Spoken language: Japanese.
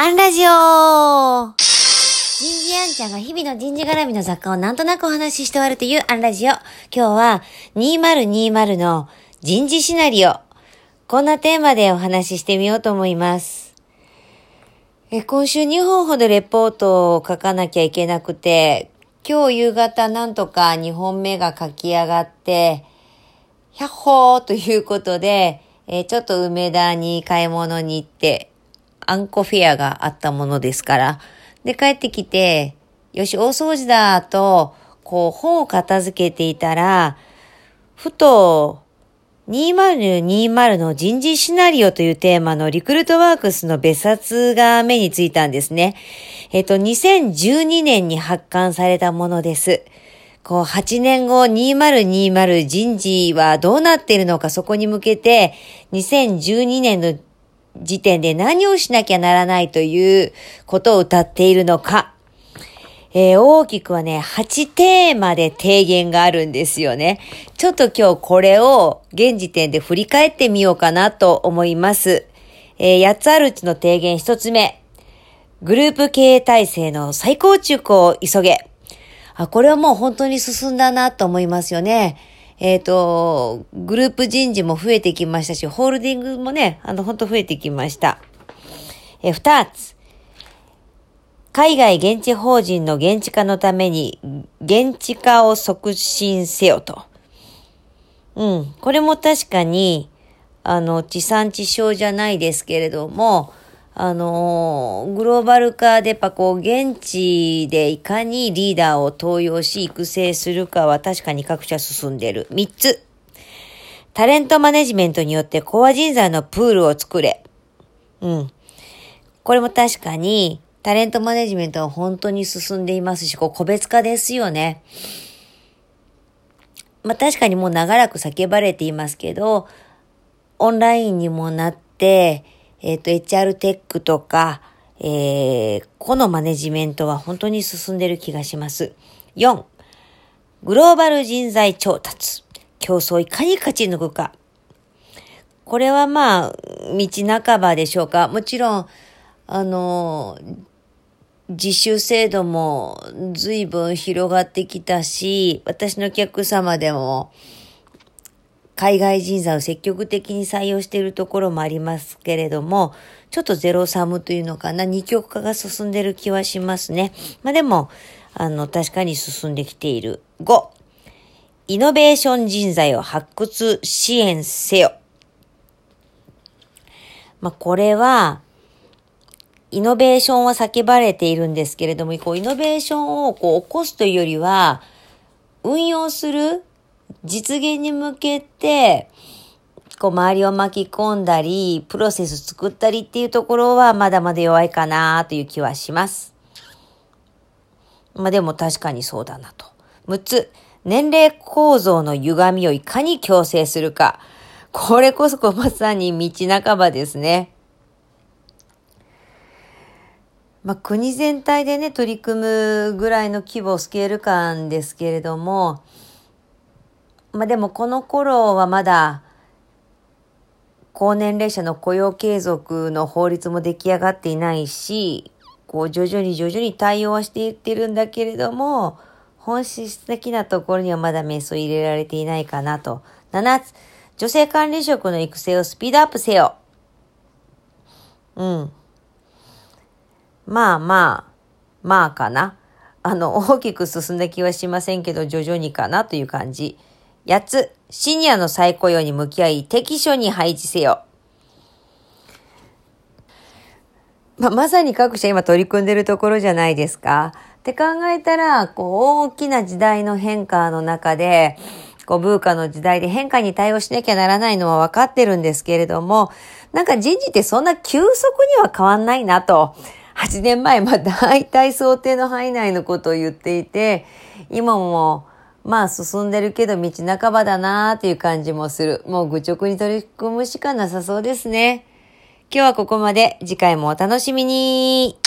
アンラジオ人事アンちゃんが日々の人事絡みの雑貨をなんとなくお話しして終わるというアンラジオ。今日は2020の人事シナリオ。こんなテーマでお話ししてみようと思います。え今週2本ほどレポートを書かなきゃいけなくて、今日夕方なんとか2本目が書き上がって、100歩ーということで、えちょっと梅田に買い物に行って、あんこフェアがあったものですから。で、帰ってきて、よし、大掃除だと、こう、本を片付けていたら、ふと、2020の人事シナリオというテーマのリクルートワークスの別冊が目についたんですね。えっと、2012年に発刊されたものです。こう、8年後2020人事はどうなっているのか、そこに向けて、2012年の時点で何をしなきゃならないということを歌っているのか。えー大きくはね、8テーマで提言があるんですよね。ちょっと今日これを現時点で振り返ってみようかなと思います。えー8つあるうちの提言1つ目。グループ経営体制の再構築を急げ。あ、これはもう本当に進んだなと思いますよね。えっ、と、グループ人事も増えてきましたし、ホールディングもね、あの、本当増えてきました。え二つ。海外現地法人の現地化のために、現地化を促進せよと。うん。これも確かに、あの、地産地消じゃないですけれども、あのグローバル化でやっぱこう、現地でいかにリーダーを登用し育成するかは確かに各社進んでる。三つ。タレントマネジメントによってコア人材のプールを作れ。うん。これも確かに、タレントマネジメントは本当に進んでいますし、こう個別化ですよね。まあ確かにもう長らく叫ばれていますけど、オンラインにもなって、えっ、と、HR テックとか、えー、個のマネジメントは本当に進んでる気がします。4、グローバル人材調達。競争いかに勝ち抜くか。これはまあ、道半ばでしょうか。もちろん、あの、実習制度も随分広がってきたし、私のお客様でも海外人材を積極的に採用しているところもありますけれども、ちょっとゼロサムというのかな、二極化が進んでる気はしますね。まあでも、あの、確かに進んできている。5、イノベーション人材を発掘支援せよ。まあこれは、イノベーションは叫ばれているんですけれども、こうイノベーションをこう起こすというよりは、運用する実現に向けて、こう周りを巻き込んだり、プロセス作ったりっていうところはまだまだ弱いかなという気はします。まあでも確かにそうだなと。6つ、年齢構造の歪みをいかに強制するか。これこそまさに道半ばですね。まあ、国全体でね、取り組むぐらいの規模、スケール感ですけれども、まあ、でもこの頃はまだ、高年齢者の雇用継続の法律も出来上がっていないし、こう徐々に徐々に対応はしていってるんだけれども、本質的なところにはまだメスを入れられていないかなと。7つ、女性管理職の育成をスピードアップせよ。うん。まあまあ、まあかな。あの、大きく進んだ気はしませんけど、徐々にかなという感じ。8つ、シニアの再雇用に向き合い、適所に配置せよ。まあ、まさに各社今取り組んでるところじゃないですか。って考えたら、こう、大きな時代の変化の中で、こう、ブーカの時代で変化に対応しなきゃならないのは分かってるんですけれども、なんか人事ってそんな急速には変わんないなと。8年前、まあ大体想定の範囲内のことを言っていて、今もまあ進んでるけど道半ばだなーっていう感じもする。もう愚直に取り組むしかなさそうですね。今日はここまで。次回もお楽しみに。